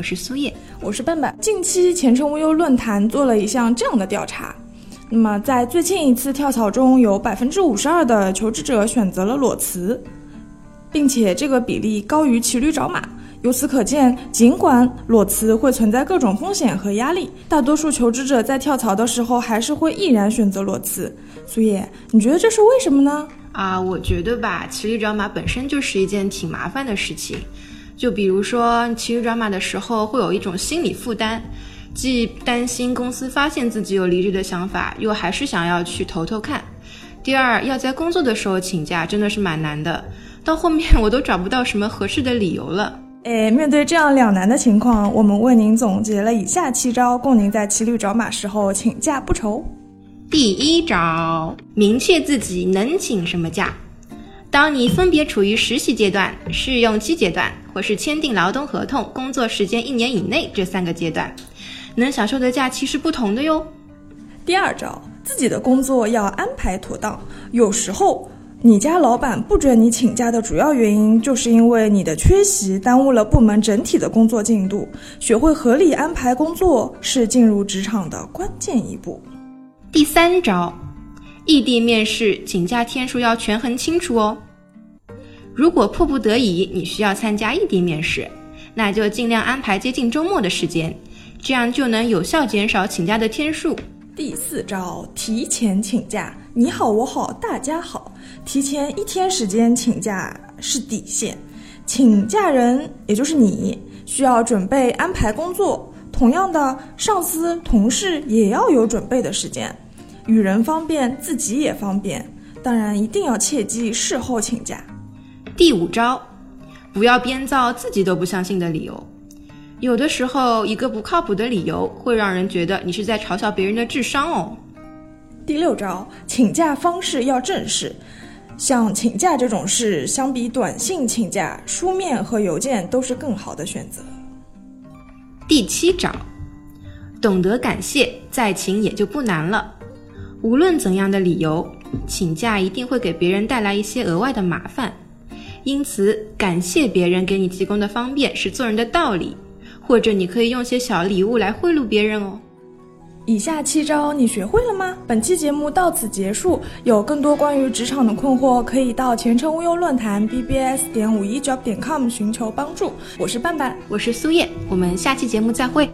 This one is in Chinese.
我是苏叶，我是笨笨。近期前程无忧论坛做了一项这样的调查，那么在最近一次跳槽中，有百分之五十二的求职者选择了裸辞，并且这个比例高于骑驴找马。由此可见，尽管裸辞会存在各种风险和压力，大多数求职者在跳槽的时候还是会毅然选择裸辞。苏叶，你觉得这是为什么呢？啊，我觉得吧，骑驴找马本身就是一件挺麻烦的事情。就比如说骑驴找马的时候，会有一种心理负担，既担心公司发现自己有离职的想法，又还是想要去投投看。第二，要在工作的时候请假，真的是蛮难的。到后面我都找不到什么合适的理由了。哎，面对这样两难的情况，我们为您总结了以下七招，供您在骑驴找马时候请假不愁。第一招，明确自己能请什么假。当你分别处于实习阶段、试用期阶段，或是签订劳动合同、工作时间一年以内这三个阶段，能享受的假期是不同的哟。第二招，自己的工作要安排妥当。有时候，你家老板不准你请假的主要原因，就是因为你的缺席耽误了部门整体的工作进度。学会合理安排工作，是进入职场的关键一步。第三招。异地面试请假天数要权衡清楚哦。如果迫不得已你需要参加异地面试，那就尽量安排接近周末的时间，这样就能有效减少请假的天数。第四招，提前请假，你好我好大家好，提前一天时间请假是底线。请假人也就是你，需要准备安排工作，同样的，上司同事也要有准备的时间。与人方便，自己也方便。当然，一定要切记事后请假。第五招，不要编造自己都不相信的理由。有的时候，一个不靠谱的理由会让人觉得你是在嘲笑别人的智商哦。第六招，请假方式要正式。像请假这种事，相比短信请假，书面和邮件都是更好的选择。第七招，懂得感谢，再请也就不难了。无论怎样的理由，请假一定会给别人带来一些额外的麻烦，因此感谢别人给你提供的方便是做人的道理，或者你可以用些小礼物来贿赂别人哦。以下七招你学会了吗？本期节目到此结束，有更多关于职场的困惑，可以到前程无忧论坛 bbs 点五一 job 点 com 寻求帮助。我是半半，我是苏叶，我们下期节目再会。